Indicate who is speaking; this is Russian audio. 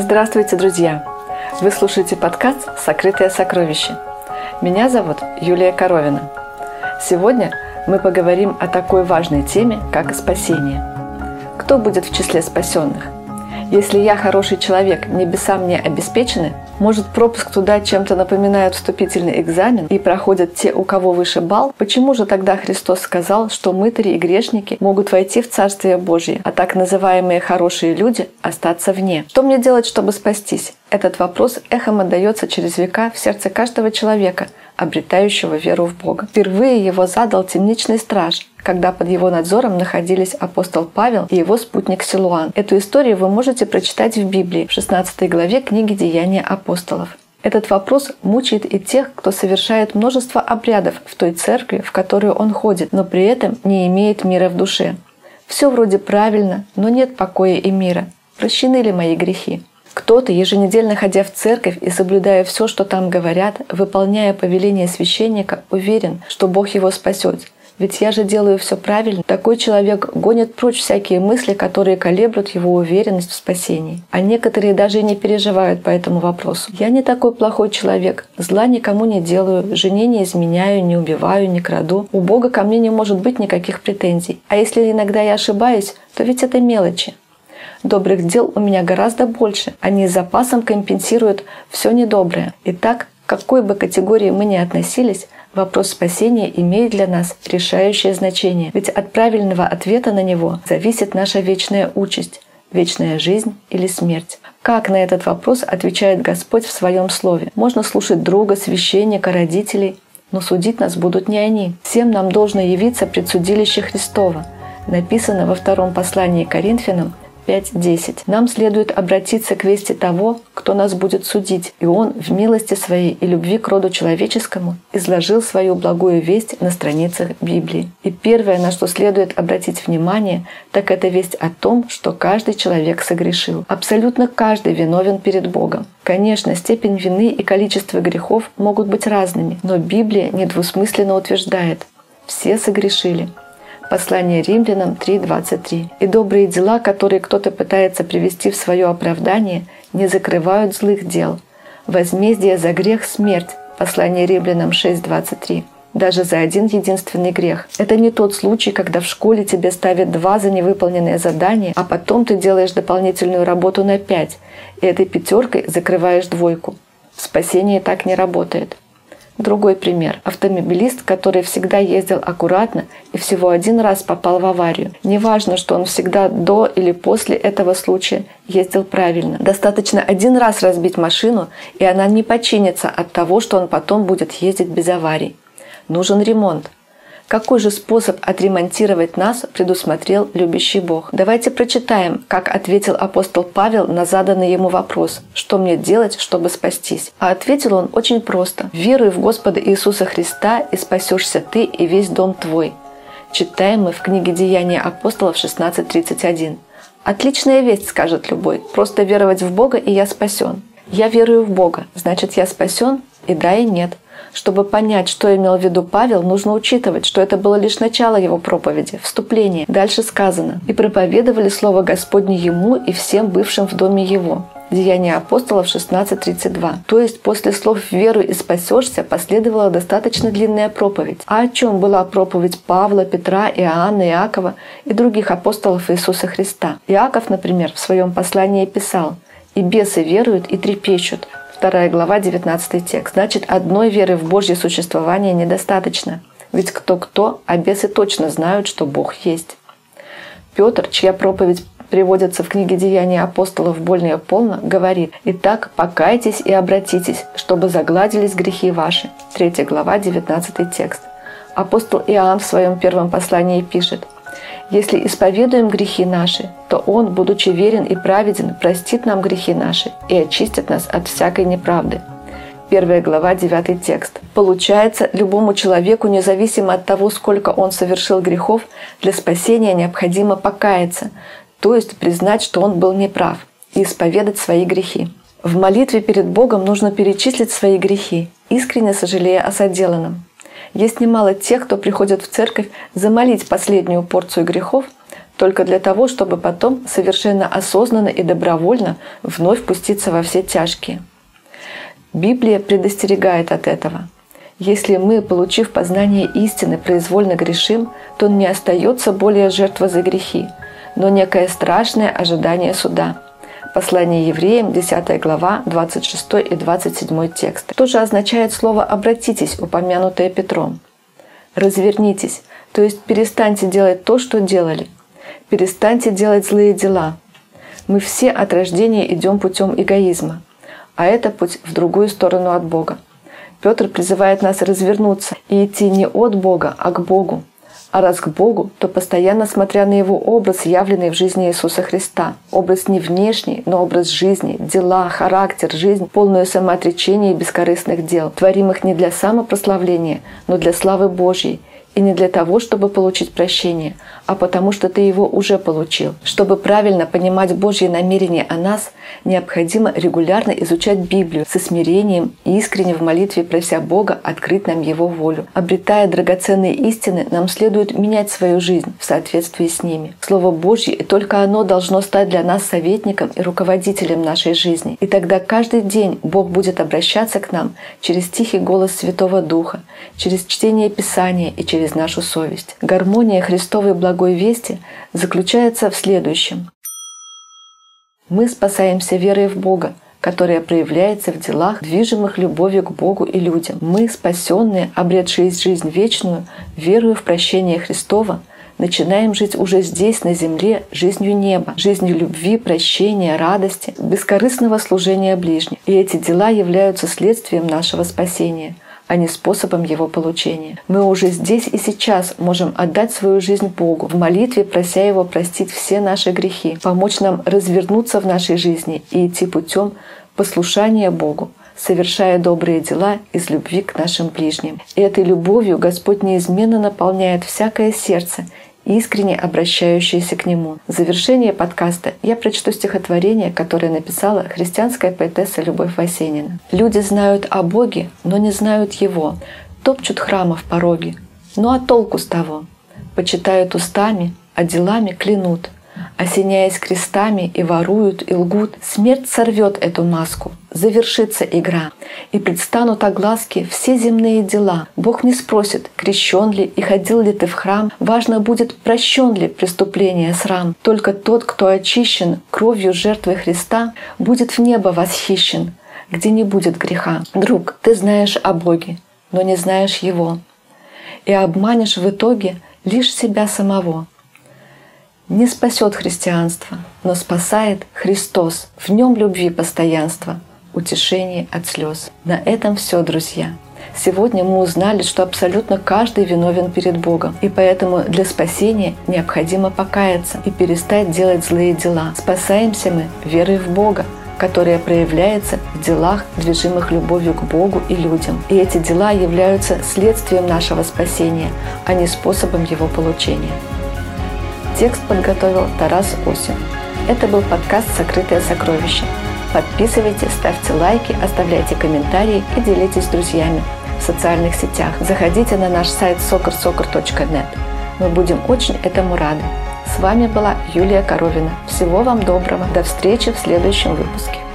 Speaker 1: Здравствуйте, друзья! Вы слушаете подкаст «Сокрытое сокровище». Меня зовут Юлия Коровина. Сегодня мы поговорим о такой важной теме, как спасение. Кто будет в числе спасенных? Если я хороший человек, небеса мне обеспечены, может, пропуск туда чем-то напоминает вступительный экзамен и проходят те, у кого выше бал? Почему же тогда Христос сказал, что мытари и грешники могут войти в Царствие Божье, а так называемые хорошие люди остаться вне? Что мне делать, чтобы спастись? Этот вопрос эхом отдается через века в сердце каждого человека, обретающего веру в Бога. Впервые его задал темничный страж, когда под его надзором находились апостол Павел и его спутник Силуан. Эту историю вы можете прочитать в Библии в 16 главе книги «Деяния апостолов». Этот вопрос мучает и тех, кто совершает множество обрядов в той церкви, в которую он ходит, но при этом не имеет мира в душе. Все вроде правильно, но нет покоя и мира. Прощены ли мои грехи? Кто-то, еженедельно ходя в церковь и соблюдая все, что там говорят, выполняя повеление священника, уверен, что Бог его спасет. Ведь я же делаю все правильно. Такой человек гонит прочь всякие мысли, которые колеблют его уверенность в спасении. А некоторые даже и не переживают по этому вопросу. Я не такой плохой человек. Зла никому не делаю, жене не изменяю, не убиваю, не краду. У Бога ко мне не может быть никаких претензий. А если иногда я ошибаюсь, то ведь это мелочи. Добрых дел у меня гораздо больше. Они с запасом компенсируют все недоброе. Итак, к какой бы категории мы ни относились, вопрос спасения имеет для нас решающее значение. Ведь от правильного ответа на него зависит наша вечная участь, вечная жизнь или смерть. Как на этот вопрос отвечает Господь в Своем Слове? Можно слушать друга, священника, родителей, но судить нас будут не они. Всем нам должно явиться предсудилище Христова. Написано во втором послании Коринфянам – 5.10. Нам следует обратиться к вести того, кто нас будет судить, и Он в милости своей и любви к роду человеческому изложил свою благую весть на страницах Библии. И первое, на что следует обратить внимание, так это весть о том, что каждый человек согрешил. Абсолютно каждый виновен перед Богом. Конечно, степень вины и количество грехов могут быть разными, но Библия недвусмысленно утверждает – все согрешили. Послание римлянам 3.23. «И добрые дела, которые кто-то пытается привести в свое оправдание, не закрывают злых дел. Возмездие за грех – смерть». Послание римлянам 6.23 даже за один единственный грех. Это не тот случай, когда в школе тебе ставят два за невыполненные задания, а потом ты делаешь дополнительную работу на пять, и этой пятеркой закрываешь двойку. Спасение так не работает. Другой пример. Автомобилист, который всегда ездил аккуратно и всего один раз попал в аварию. Неважно, что он всегда до или после этого случая ездил правильно. Достаточно один раз разбить машину, и она не починится от того, что он потом будет ездить без аварий. Нужен ремонт. Какой же способ отремонтировать нас предусмотрел любящий Бог? Давайте прочитаем, как ответил апостол Павел на заданный ему вопрос «Что мне делать, чтобы спастись?» А ответил он очень просто «Веруй в Господа Иисуса Христа, и спасешься ты и весь дом твой». Читаем мы в книге «Деяния апостолов» 16.31. Отличная весть, скажет любой. Просто веровать в Бога, и я спасен. Я верую в Бога, значит, я спасен? И да, и нет – чтобы понять, что имел в виду Павел, нужно учитывать, что это было лишь начало его проповеди, вступление. Дальше сказано «И проповедовали Слово Господне ему и всем бывшим в доме его». Деяния апостолов 16.32. То есть после слов «веруй и спасешься» последовала достаточно длинная проповедь. А о чем была проповедь Павла, Петра, Иоанна, Иакова и других апостолов Иисуса Христа? Иаков, например, в своем послании писал «И бесы веруют и трепещут, 2 глава, 19 текст. Значит, одной веры в Божье существование недостаточно. Ведь кто-кто, а бесы точно знают, что Бог есть. Петр, чья проповедь приводится в книге «Деяния апостолов» и полно, говорит «Итак, покайтесь и обратитесь, чтобы загладились грехи ваши». 3 глава, 19 текст. Апостол Иоанн в своем первом послании пишет – если исповедуем грехи наши, то Он, будучи верен и праведен, простит нам грехи наши и очистит нас от всякой неправды. Первая глава, 9 текст. Получается, любому человеку, независимо от того, сколько он совершил грехов, для спасения необходимо покаяться, то есть признать, что он был неправ, и исповедать свои грехи. В молитве перед Богом нужно перечислить свои грехи, искренне сожалея о соделанном. Есть немало тех, кто приходит в церковь замолить последнюю порцию грехов, только для того, чтобы потом совершенно осознанно и добровольно вновь пуститься во все тяжкие. Библия предостерегает от этого. Если мы, получив познание истины, произвольно грешим, то не остается более жертва за грехи, но некое страшное ожидание суда. Послание евреям, 10 глава, 26 и 27 текст. То же означает слово «обратитесь», упомянутое Петром. Развернитесь, то есть перестаньте делать то, что делали. Перестаньте делать злые дела. Мы все от рождения идем путем эгоизма, а это путь в другую сторону от Бога. Петр призывает нас развернуться и идти не от Бога, а к Богу. А раз к Богу, то постоянно смотря на Его образ, явленный в жизни Иисуса Христа. Образ не внешний, но образ жизни, дела, характер, жизнь, полную самоотречения и бескорыстных дел, творимых не для самопрославления, но для славы Божьей – и не для того, чтобы получить прощение, а потому что ты его уже получил. Чтобы правильно понимать Божье намерение о нас, необходимо регулярно изучать Библию со смирением и искренне в молитве прося Бога открыть нам Его волю. Обретая драгоценные истины, нам следует менять свою жизнь в соответствии с ними. Слово Божье, и только оно должно стать для нас советником и руководителем нашей жизни. И тогда каждый день Бог будет обращаться к нам через тихий голос Святого Духа, через чтение Писания и через через нашу совесть. Гармония Христовой благой вести заключается в следующем. Мы спасаемся верой в Бога, которая проявляется в делах, движимых любовью к Богу и людям. Мы, спасенные, обретшие жизнь вечную, верую в прощение Христова, начинаем жить уже здесь, на земле, жизнью неба, жизнью любви, прощения, радости, бескорыстного служения ближним. И эти дела являются следствием нашего спасения – а не способом его получения. Мы уже здесь и сейчас можем отдать свою жизнь Богу, в молитве прося Его простить все наши грехи, помочь нам развернуться в нашей жизни и идти путем послушания Богу, совершая добрые дела из любви к нашим ближним. И этой любовью Господь неизменно наполняет всякое сердце искренне обращающиеся к Нему. В завершение подкаста я прочту стихотворение, которое написала христианская поэтесса Любовь Васенина. «Люди знают о Боге, но не знают Его, топчут храмов пороги. Ну а толку с того? Почитают устами, а делами клянут осеняясь крестами и воруют, и лгут, смерть сорвет эту маску, завершится игра, и предстанут огласки все земные дела. Бог не спросит, крещен ли и ходил ли ты в храм, важно будет, прощен ли преступление срам. Только тот, кто очищен кровью жертвы Христа, будет в небо восхищен, где не будет греха. Друг, ты знаешь о Боге, но не знаешь Его, и обманешь в итоге лишь себя самого – не спасет христианство, но спасает Христос. В нем любви постоянство, утешение от слез. На этом все, друзья. Сегодня мы узнали, что абсолютно каждый виновен перед Богом, и поэтому для спасения необходимо покаяться и перестать делать злые дела. Спасаемся мы верой в Бога, которая проявляется в делах, движимых любовью к Богу и людям. И эти дела являются следствием нашего спасения, а не способом его получения. Текст подготовил Тарас Осин. Это был подкаст «Сокрытое сокровище». Подписывайтесь, ставьте лайки, оставляйте комментарии и делитесь с друзьями в социальных сетях. Заходите на наш сайт soccer.net. Мы будем очень этому рады. С вами была Юлия Коровина. Всего вам доброго. До встречи в следующем выпуске.